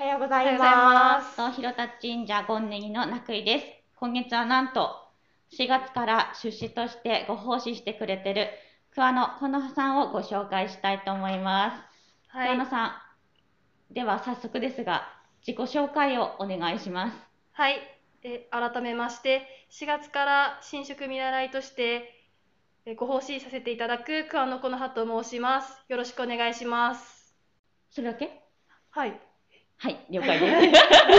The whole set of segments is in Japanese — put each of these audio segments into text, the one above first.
おはようございま。ますと広田神社ゴンネギの中井です。今月はなんと4月から出資としてご奉仕してくれてる桑野この葉さんをご紹介したいと思います。はい桑野さん、では早速ですが自己紹介をお願いします。はい、え改めまして4月から新宿見習いとしてえご奉仕させていただく桑野この葉と申します。よろしくお願いします。それだけ？はい。はい、了解です。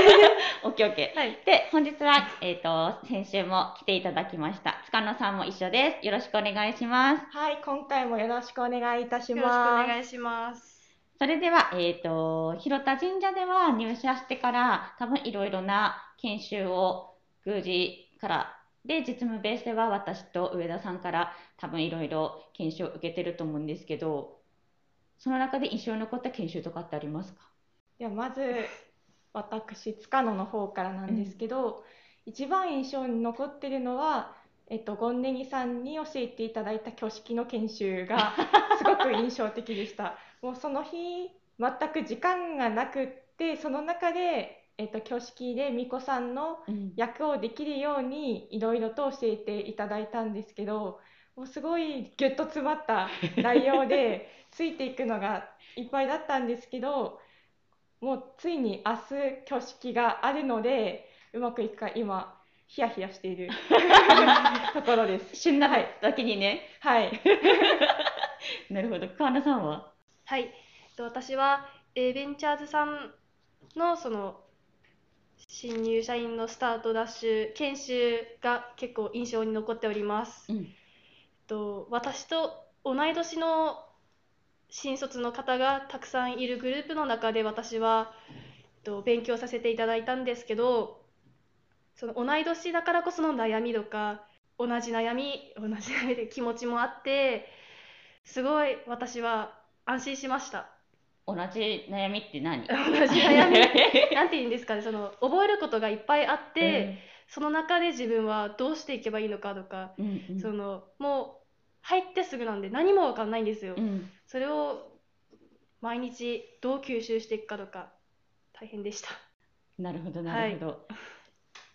オッケーオッケー。はい。で、本日は、えっ、と、先週も来ていただきました。塚野さんも一緒です。よろしくお願いします。はい、今回もよろしくお願いいたしよろしくおます。願いします。それでは、えっ、と、広田神社では入社してから、多分いろいろな研修を宮司から、で、実務ベースでは私と上田さんから多分いろいろ研修を受けてると思うんですけど、その中で印象に残った研修とかってありますか？ではまず私塚野の方からなんですけど、一番印象に残ってるのは、えっと、ゴンネギさんに教えていただいた挙式の研修が すごく印象的でした。もうその日全く時間がなくってその中で、えっと、挙式で巫女さんのうん役をできるようにいろいろと教えていただいたんですけどもうすごいギュッと詰まった内容で ついていくのがいっぱいだったんですけどもうついに明日挙式があるのでうまくいくか今ヒヤヒヤしている ところです。旬な時にね。はい、なるほど。川名さんは？はい。と私は、えーベンチャーズさんのその新入社員のスタートダッシュ研修が結構印象に残っております。うん。えっと、私と同い年の新卒の方がたくさんいるグループの中で私は、えっと、勉強させていただいたんですけどその同い年だからこその悩みとか同じ悩み同じ悩みで気持ちもあってすごい私は安心しました。同じ悩みって何？同じ悩み？なんて言うんですかねその覚えることがいっぱいあって、その中で自分はどうしていけばいいのかとかうん、うんうん。そのもう入ってすぐなんで何もわかんないんですよ、うん。それを毎日どう吸収していくかとか大変でした。なるほど、なるほど。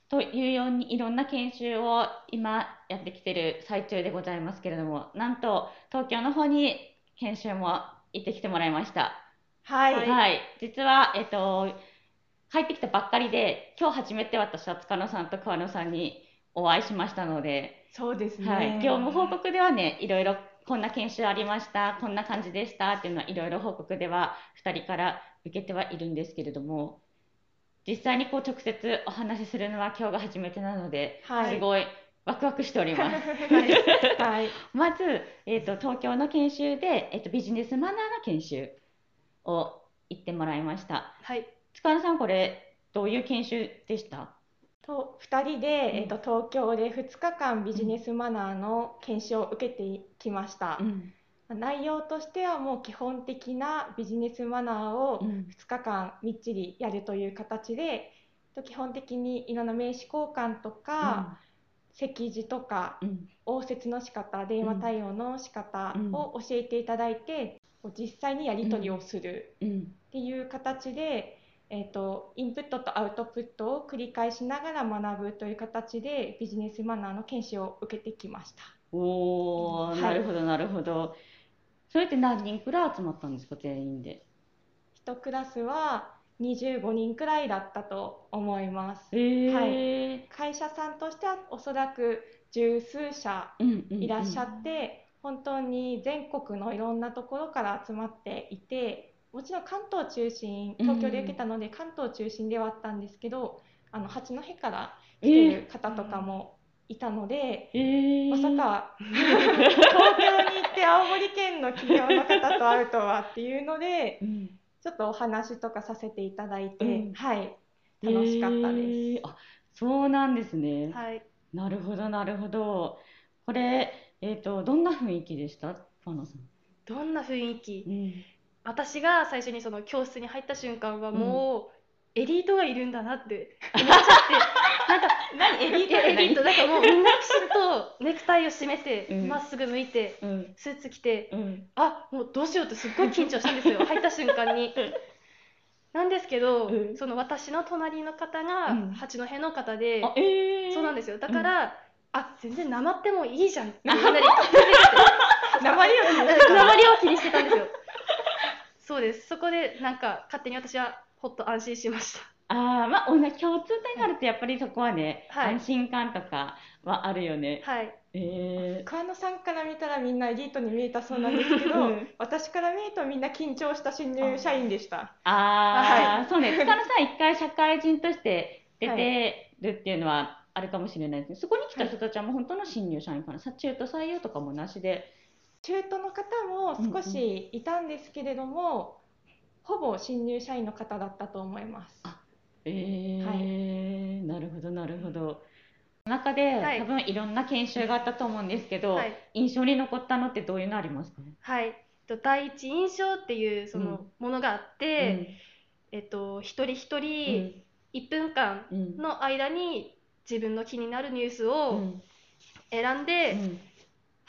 というようにいろんな研修を今やってきてる最中でございますけれども、なんと東京の方に研修も行ってきてもらいました。はい、はい。はい、実は、えっと、帰ってきたばっかりで、今日初めて私は塚野さんと川野さんにお会いしましたので、そうですね、はい、業務報告ではね、いろいろこんな研修ありました、こんな感じでしたっていうのはいろいろ報告では2人から受けてはいるんですけれども、実際にこう直接お話しするのは今日が初めてなので、はい。すごいワクワクしております。はい、まず、えー、と東京の研修で、えー、とビジネスマナーの研修を行ってもらいました。はい。塚田さん、これどういう研修でした？と2人で、うん。えっと東京で2日間ビジネスマナーの研修を受けてきました。ん。内容としてはもう基本的なビジネスマナーをうん。2日間みっちりやるという形で、と基本的にいろんな名刺交換とか、席次とかうん。応接の仕方電話対応の仕方うん。を教えていただいて、実際にやり取りをするうん。っていう形で、えー、とインプットとアウトプットを繰り返しながら学ぶという形でビジネスマナーの研修を受けてきました。おー、はいなるほど、なるほど。それって何人くらい集まったんですか、全員で？1クラスは25人くらいだったと思います。えー会社さんとしてはおそらく十数社うんうんうんいらっしゃって、本当に全国のいろんなところから集まっていてもちろん関東中心東京で受けたので関東中心ではあったんですけど、あの八戸から来てる方とかもいたので、えーまさか東京に行って青森県の企業の方と会うとはっていうのでうんちょっとお話とかさせていただいて、うんはい楽しかったです。えーあ、そうなんですね。はい。なるほど、なるほど。これ、えっと、どんな雰囲気でした？どんな雰囲気？うん。私が最初にその教室に入った瞬間はうんもうエリートがいるんだなって 思っちゃって。なんか何エリいやエリート。なんかもうみんなきちんとネクタイを締めてうん。まっすぐ向いてうん。スーツ着てうん。あもうどうしようってすっごい緊張したんですよ 入った瞬間に。うん。なんですけど、うん。その私の隣の方がうん。八戸の方で、あ、えー。そうなんですよ。だかうんら、あ全然なまってもいいじゃんってなに気づいて鉛を気にしてた鉛を気にしてたんですよ そうですそこでなんか勝手に私はほっと安心しましたああ、まあ、同じ共通点があると、やっぱりそこはね、はい安心感とかはあるよね。はいえー。桑野さんから見たらみんなエリートに見えたそうなんですけど、うん私から見るとみんな緊張した新入社員でした。ああ、はそうね、塚野さん、一回社会人として出てるっていうのはあるかもしれないですね。そこに来た人たちはもう本当の新入社員かな、さ中途採用とかもなしで。中途の方も少しいたんですけれども、ほぼ新入社員の方だったと思います。えーなるほど、なるほど。中で、はい。多分いろんな研修があったと思うんですけど、はい。印象に残ったのってどういうのありますか？はい。と第一印象っていうそのものがあって、えっと一人一うん。人1分間うん。の間に自分の気になるニュースうをん。選んでうん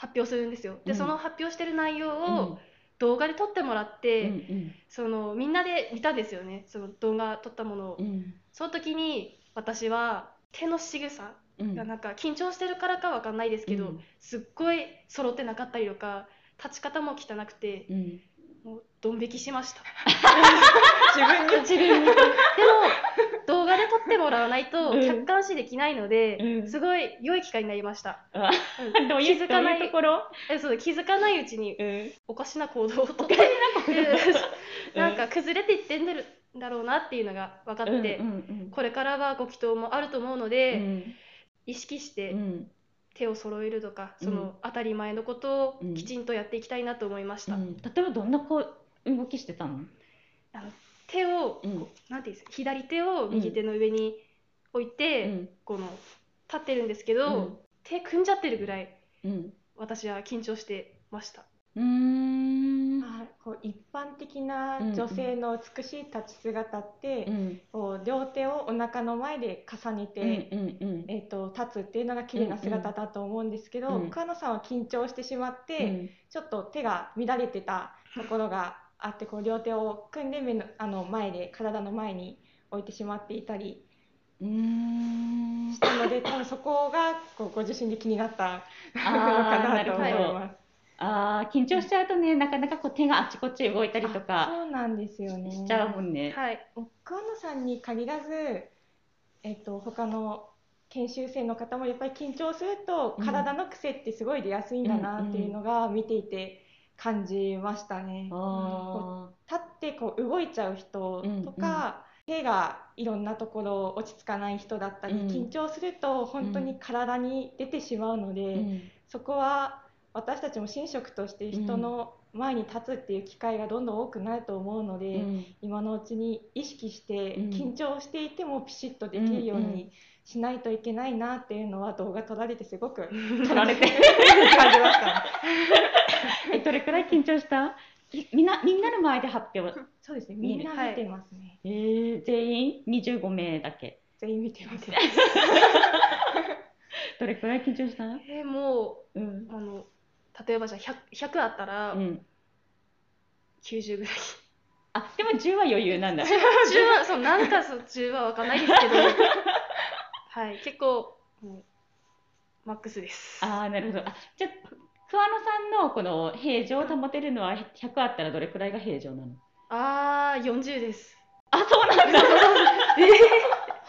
発表するんですよ。でうん。その発表してる内容うん。を動画で撮ってもらって、うんそのみんなで見たんですよね。その動画撮ったものを。うん。その時に私は手の仕草うん。がなんか緊張してるからかわかんないですけど、うん。すっごい揃ってなかったりとか立ち方も汚くてうんもうドン引きしました。自分に自分にでも動画で撮ってもらわないとうん。客観視できないので、うん。すごい良い機会になりました。あうん。どういう気づかない。ところえそう気づかないうちにうん。おかしな行動をとってうん。なんか崩れていってんだろうなっていうのが分かって、これからはご祈祷もあると思うのうで、ん。意識しうてん手を揃えるとか、うん。その当たり前のことをうん。きちんとやっていきたいなと思いました。うん。例えばどんなこう動きしてたの？手を、うん。こうなんていうんですか左手を右手の上に置いて、うん。この立ってるんですけど、うん。手組んじゃってるぐらいうん。私は緊張してました。うーん。あこう一般的な女性の美しい立ち姿って、うん。こう両手をお腹の前で重ねて、うんうんえー、と立つっていうのが綺麗な姿だと思うんですけど、うん。桑野さんは緊張してしまって、うん。ちょっと手が乱れてたところがあってこう両手を組んで目のあの前で体の前に置いてしまっていたりうーん。したので多分そこがこうご自身で気になったのかなと思います。あー緊張しちゃうとねなかなかこう手があっちこっち動いたりとあかそうなんですよね。しちゃうもんね。はい、桑野さんに限らず、えっと、他の研修生の方もやっぱり緊張するとうん。体の癖ってすごい出やすいんだなっていうのが見ていて感じましたね。あ立ってこう動いちゃう人とか、手がいろんなところ落ち着かない人だったり、うん。緊張すると本当に体に出てしまうので、ーうん。そこは私たちも神職として人の前に立つっていう機会がどんどん多くなると思うので、うん。今のうちに意識してうん。緊張していてもピシッとできるようにしないといけないなっていうのは動画撮られてすごく 撮られて 感じましたね。えどれくらい緊張した？きみんなみんなの前で発表、そうですね。みんな見てますね。えー、全員？25名だけ。全員見てます。どれくらい緊張した？えーもうん。うあの例えばじゃあ 100, 100あったらうん。90ぐらい。あでも10は余裕なんだ。10はそうなんかそう10は分かんないですけど。はい結構もうマックスです。ああなるほど。あじゃあ桑野さんのこの平常を保てるのは100あったらどれくらいが平常なの？あー40です。あそうなんだ。っ て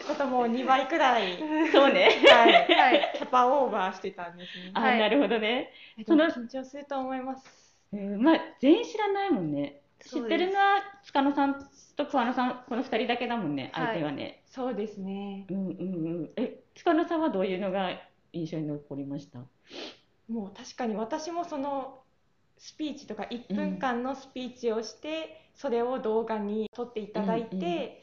ことも2倍くらい、そうね。はい、は いキャパオーバーしてたんですね。あ、はい。なるほどね、えその緊張すると思います。うんまあ全員知らないもんね。知ってるのは塚野さんと桑野さんこの2人だけだもんねはい。相手はね、そうですね。うんうんうん。え塚野さんはどういうのが印象に残りました？もう確かに私もそのスピーチとか1分間のスピーチをして、それを動画に撮っていただいて、うんうん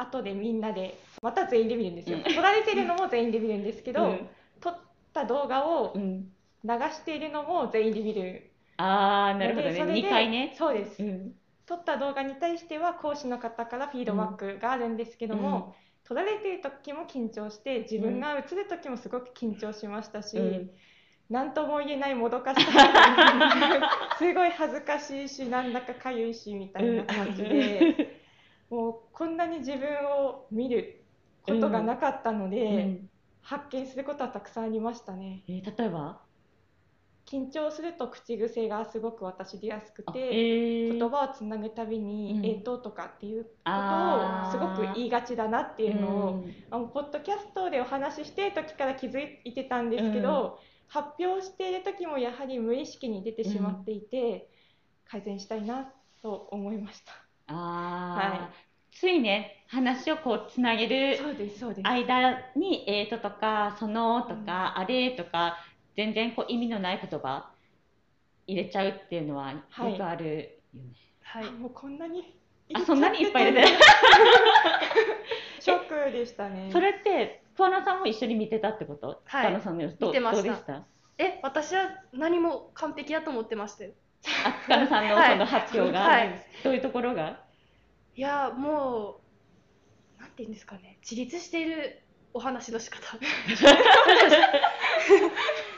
後でみんなでまた全員で見るんですよ、撮られてるのも全員で見るんですけど、うん。撮った動画をうん、流しているのも全員で見る。ああなるほどね。のでそれで2回ね。そうです、うん。撮った動画に対しては講師の方からフィードバックがあるんですけども、撮られてる時も緊張して自分が映る時もすごく緊張しましたし、うん。何とも言えないもどかしさ。すごい恥ずかしいしなんだかかゆいしみたいな感じで、もうこんなに自分を見ることがなかったので、うん。発見することはたくさんありましたね。えー例えば？緊張すると口癖がすごく私出やすくあて、えー。言葉をつなぐたびにうん「えーと」とかっていうことをすごく言いがちだなっていうのを、うん。あのポッドキャストでお話ししてる時から気づいてたんですけど、発表している時もやはり無意識に出てしまっていて、改善したいなと思いました。あー。はついね話をこうつなげるそうですそうです。間に「えーと」とか「その」とか「あれ」とか全然こう意味のない言葉入れちゃうっていうのはよはい。くあるよね。はい。あもうこんなにあそんなにいっぱい入れて。るショックでしたね。それって桑名さんも一緒に見てたってこと、はい。桑名さんの様子どう見てました。どうでした？え私は何も完璧だと思ってましたよあ塚野さんのはい。その発表が、はい。どういうところが？いやもうなんて言うんですかね。自立しているお話の仕方。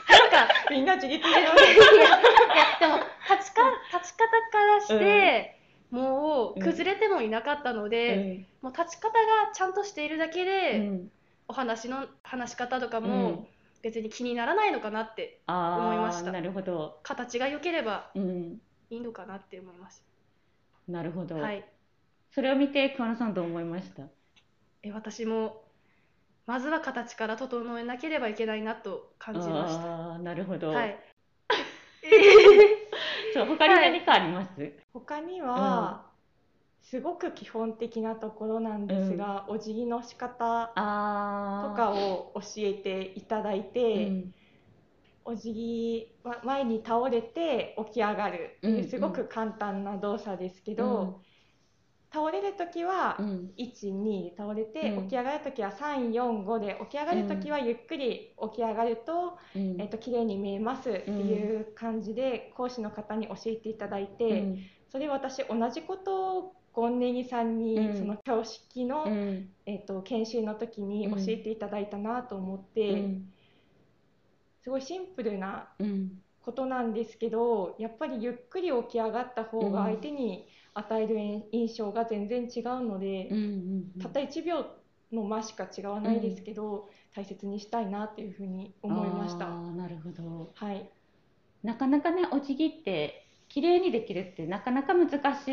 なんかみんな自立して いやいやでも立ちか立ち方からして、もう崩れてもいなかったので、もう立ち方がちゃんとしているだけうで、ん。お話の話し方とかうん。も別に気にならないのかなって、思いました。なるほど、形が良ければうん、いいのかなって思いましなるほど、た。はい、それを見て桑名さんどう思いました？え私もまずは形から整えなければいけないなと感じました。なるほど、はい。そう他に何かあります、他には、すごく基本的なところなんですが、お辞儀の仕方とかを教えていただいて、うん。お辞儀は前に倒れて起き上がる。ってすごく簡単な動作ですけど、倒れる時はうん。12で倒れて、うん。起き上がる時は345で起き上がる時はゆっくり起き上がると、うん。えっと綺麗に見えますっていう感じで講師の方に教えていただいて、うん。それ私同じことをゴンネギさんに、その教式の、うんえっと研修の時に教えていただいたなと思っうて、んすごいシンプルなことなんですけどやっぱりゆっくり起き上がった方が相手に与える印象が全然違うので、たった1秒の間しか違わないですけど、大切にしたいなっていうふうに思いました。なるほどはい、なかなかねお辞儀って綺麗にできるってなかなか難し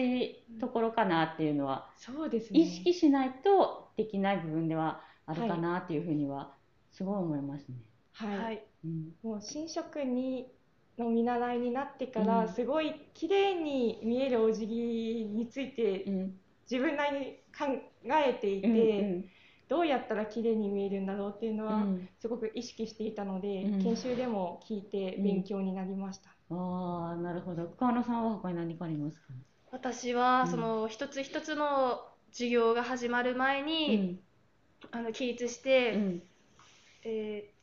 いところかなっていうのは、そうですね。意識しないとできない部分ではあるかなっていうふうにはすごい思いますね。はい、はい。うんもう新職にの見習いになってかうんらすごい綺麗に見えるお辞儀についてうん自分なりに考えていて、うんどうやったら綺麗に見えるんだろうっていうのはうんすごく意識していたので、うん研修でも聞いて勉強になりました。ああなるほど。川野さんは他に何かありますか？私は、うん。その一つ一つの授業が始まる前うに、ん。あの起立して、うん。えー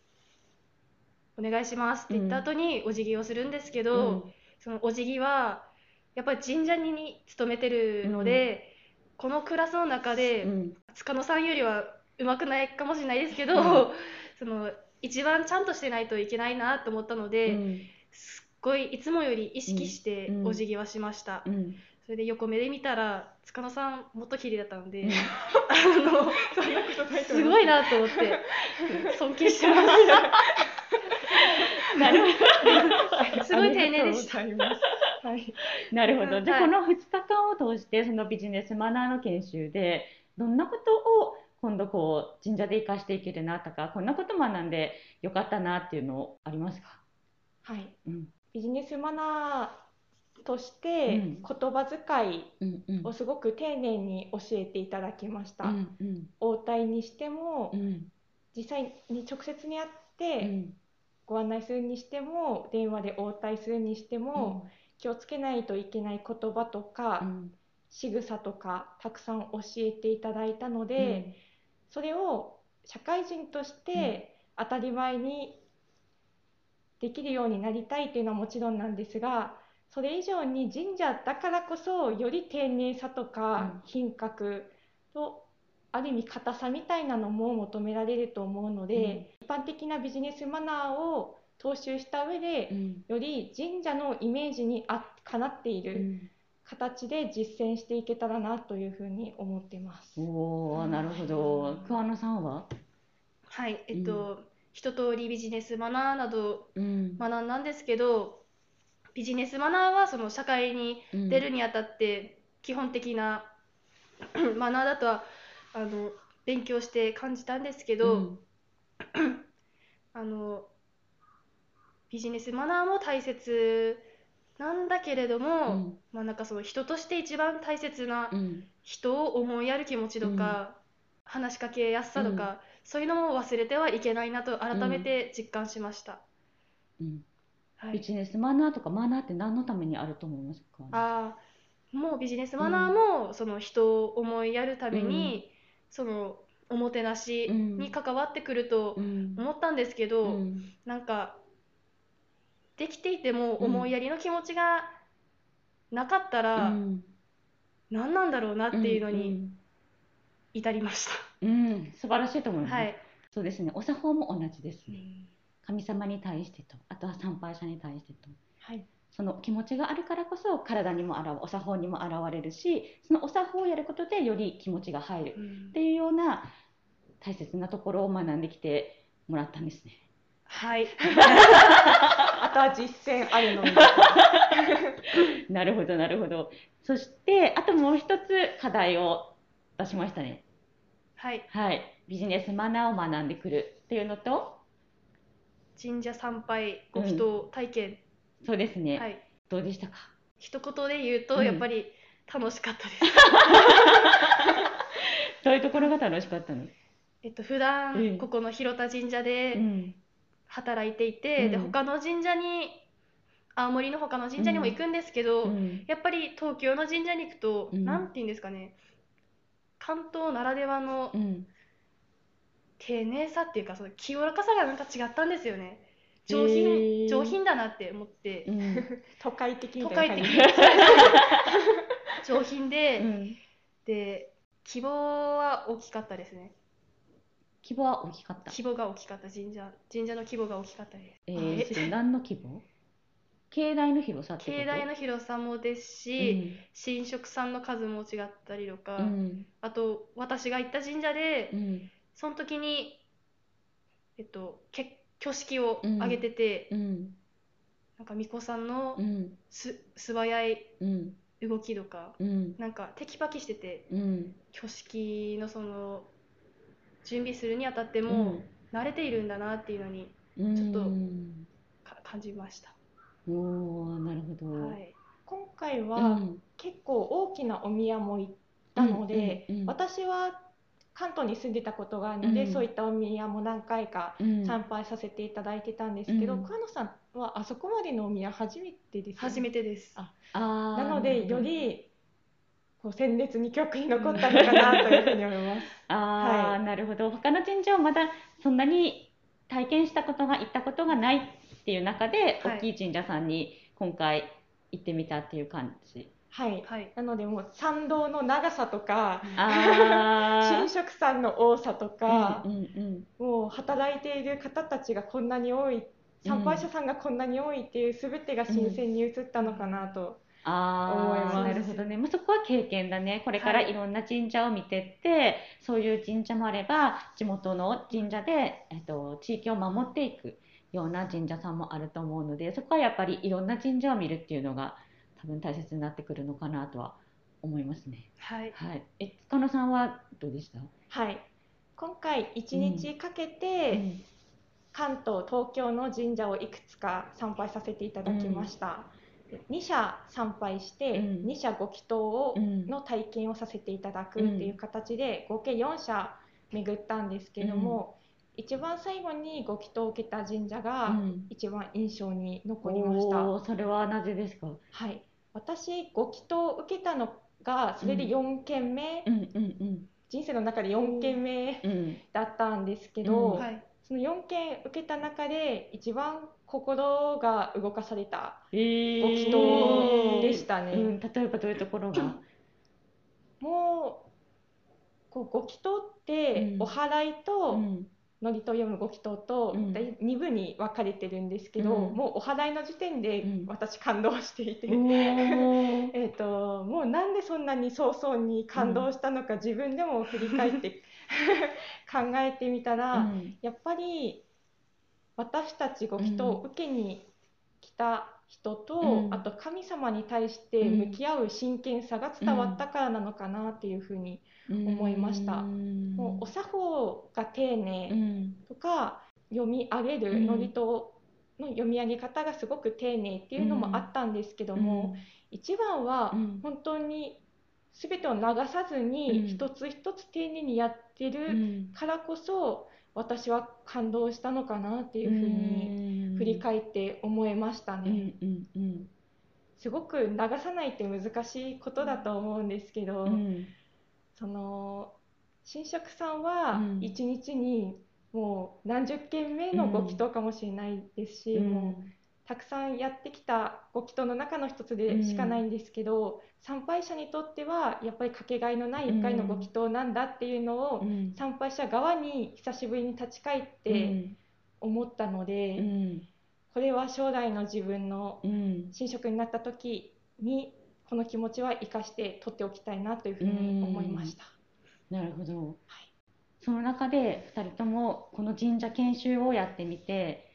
お願いしますって言った後にお辞儀をするんですけど、そのお辞儀はやっぱり神社に勤めてるので、このクラスの中で、うん。塚野さんよりはうまくないかもしれないですけど、うん。その一番ちゃんとしてないといけないなと思ったので、ごいいつもより意識してうんお辞儀はしました、うん。それで横目で見たら塚野さんもっと綺麗だったので、うん。あのす思ごいなと思って尊敬してます なるほすごい丁寧でした。はい。どなるほど。じゃあはいこの2日間を通してそのビジネスマナーの研修でどんなことを今度こう神社で生かしていけるなとかこんなこと学んでよかったなっていうのありますか、はい。うんビジネスマナーとしてうん。言葉遣いうんうん。をすごく丁寧に教えていただきました。うんうん。応対にしても、うん。実際に直接に会っうてん。ご案内するにしても、電話で応対するにしても、気をつけないといけない言葉とか、仕草とかたくさん教えていただいたので、それを社会人として当たり前にできるようになりたいというのはもちろんなんですがそれ以上に神社だからこそより丁寧さとか品格とある意味硬さみたいなのも求められると思うので、一般的なビジネスマナーを踏襲した上で、うん。より神社のイメージにあかなっているうん。形で実践していけたらなというふうに思ってます。おーなるほど。桑野さんは？はい、えっと、一通りビジネスマナーなどうん。学んだんですけど、ビジネスマナーはその社会にうん出るにあたって基本的な マナーだとはあの勉強して感じたんですけど、うん。あのビジネスマナーも大切なんだけれども、うん。まあなんかその人として一番大切なうん。人を思いやる気持ちとか、話しかけやすさとか、そういうのも忘れてはいけないなと改めて実感しました。うん。はい、ビジネスマナーとかマナーって何のためにあると思いますか？あーもうビジネスマナーもその人を思いやるために、そのおもてなしに関わってくるとうん。思ったんですけど、うん。なんかできていても思いやりの気持ちがなかったらうん。何なんだろうなっていうのうにん。至りましうん素晴らしいと思いた。ます、はい、そうですねお作法も同じですね神様に対してとあとは参拝者に対してとはい、その気持ちがあるからこそ体にも現お作法にも現れるしそのお作法をやることでより気持ちが入るうんっていうような大切なところを学んできてもらったんですね。はい、あとは実践あるのみ。なるほどなるほど。そしてあともう一つ課題を出しましたね。はい、はい。ビジネスマナーを学んでくるっていうのと、神社参拝ご祈祷体験、そうですね。はい、どうでしたか？一言で言うとうんやっぱり楽しかったです。どういうところが楽しかったの？えっと普うん段ここの広田神社うでん。働いていて、でうん他の神社に青森の他の神社にも行くんですけど、うんやっぱり東京の神社に行くと、うんなんて言うんですかね関東ならではのうん。丁寧さっていうかその清らかさがなんか違ったんですよね上品上品だなって思って、うん。都会的み都たいな会感的じ。上品で、うんで希望は大きかったですね規模は大きかった。規模が大きかった神社神社の規模が大きかったですえー、何の規模？境内の広さってこと？境内の広さもですし、神職さんの数も違ったりとか、うん。うん。あと私が行った神社で、うん。その時にえっとけ挙式を挙げてて、うん。なんか巫女さんのうん。す素早いうん。動きとかうん。なんかテキパキしててうん。挙式のその準備するにあたってうもん慣れているんだなっていうのにうんちょっとか感じました。おーなるほど。はい、今回はうん。結構大きなお宮も行ったので、うんうんうん私は関東に住んでたことがあるので、うん。そういったお宮も何回かうん。参拝させていただいてたんですけど、うん。桑野さんはあそこまでのお宮初めてですよね？初めてです。あ。なのでよりこう鮮烈に記憶に残ったのかなというふうに思います。あー、はなるほど。他の神社をまだそんなに体験したことが行ったことがないっていう中で、はい。大きい神社さんに今回行ってみたっていう感じ。はい、はい、なのでもう参道の長さとかあ 神職さんの多さとかうん、うんうん。もう働いている方たちがこんなに多い参拝者さんがこんなに多いっていう全てが新鮮に映ったのかなと、思いああ、ますなるほどね。まあ、そこは経験だね。これからはい。いろんな神社を見てって、そういう神社もあれば、地元の神社で、えっと、地域を守っていくような神社さんもあると思うので、そこはやっぱりいろんな神社を見るっていうのが多分大切になってくるのかなとは思いますね。はい、はい。え、塚野さんはどうでした？はい、今回1日かけて、関東東京の神社をいくつか参拝させていただきました、で2社参拝して、うん。2社ご祈祷を、うんの体験をさせていただくっていう形で、合計4社巡ったんですけれども、一番最後にご祈祷を受けた神社がうん。一番印象に残りました、おーそれはなぜですか？はい。私ご祈祷を受けたのがそれで4件目、うんうん人生の中で4件目うん。うんだったんですけど、うん。はい。その4件受けた中で一番心が動かされたえー。ご祈祷でしたね。うん、例えばどういうところが？もうこうご祈祷ってうん。お祓いとうん祝詞と読むご祈祷とうん。大2部に分かれてるんですけど、うん。もうお祓いの時点でうん。私感動していて、おー。えーともうなんでそんなに早々に感動したのか自分でも振り返って 考えてみたら、うん。やっぱり私たちご祈祷を受けに来た人と、うん。あと神様に対して向き合う真剣さが伝わったからなのかなっていうふうに、思いました。うん。もうお作法が丁寧うん。とか読み上げるうん。祝詞の読み上げ方がすごく丁寧っていうのもあったんですけども、一番はうん。本当に全てを流さずにうん。一つ一つ丁寧にやってうるん。からこそ私は感動したのかなっていうふうに振り返って思いましたうんね。うんうん。すごく流さないって難しいことだと思うんですけど、うん。その神職さんはうん。一日にもう何十件目のご祈祷かもしれないですし、もうたくさんやってきたご祈祷の中の一つでしかないんですけど、参拝者にとってはやっぱりかけがえのない一回のご祈祷なんだっていうのを、うん。参拝者側に久しぶりに立ち返って思ったので、うん。これは将来の自分のうん。神職になった時にこの気持ちは生かして取っておきたいなというふうに思いました。なるほど、その中で2人ともこの神社研修をやってみて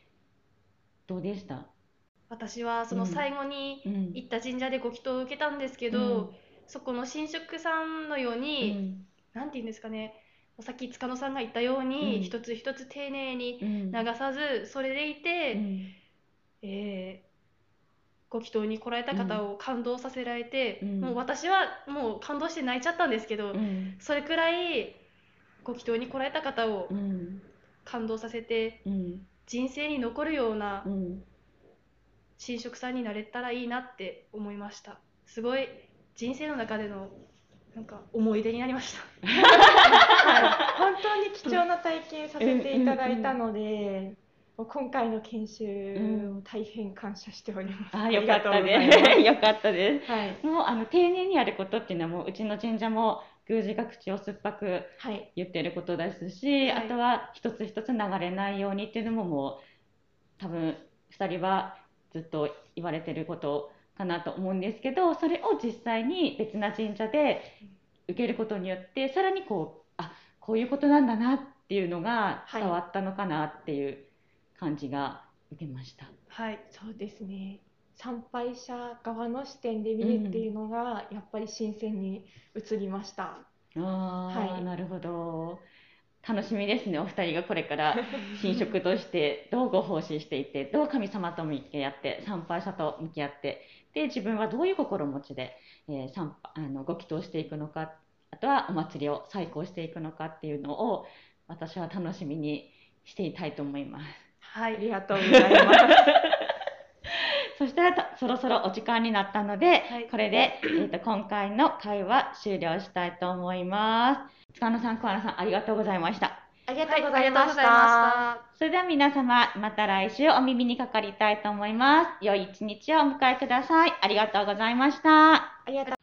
どうでした、私はその最後にうん。行った神社でご祈祷を受けたんですけど、そこの神職さんのよううに、ん。なんて言うんですかねさっき塚野さんが言ったように、うん。一つ一つ丁寧にうん。流さずそれでいて、うん。えーご祈祷に来られた方を感動させられて、うん。もう私はもう感動して泣いちゃったんですけど、うん。それくらいご祈祷に来られた方をうん。感動させてうん。人生に残るようなうん。神職さんになれたらいいなって思いました。すごい人生の中でのなんか思い出になりました。はい、本当に貴重な体験させていただいたので、今回の研修、うん大変感謝しております。あよかったです よかったです。はい、もうあの丁寧にやることっていうのはもううちの神社も宮司が口を酸っぱくはい、言ってることですし、はい。あとは一つ一つ流れないようにっていうのももう多分2人はずっと言われてることかなと思うんですけどそれを実際に別な神社で受けることによってさらにこうあこういうことなんだなっていうのがはい伝わったのかなっていう感じが受けました。はいそうですね。参拝者側の視点で見るっていうのが、やっぱり新鮮に映りました。あーはいなるほど楽しみですねお二人がこれから 神職としてどうご奉仕していってどう神様と向き合って参拝者と向き合ってで自分はどういう心持ちで、えー参あのご祈祷していくのかあとはお祭りを再興していくのかっていうのを私は楽しみにしていたいと思います。はいありがとうございます。そしたらとそろそろお時間になったので、はいこれで、えー、と今回の会話終了したいと思います。塚野さん、桑名さん、ありがとうございました。ありがとはいうございましありがとうござい。したそれでは皆様、また来週お耳にかかりたいと思います。良い一日をお迎えください。ありがとうございました。ありがとう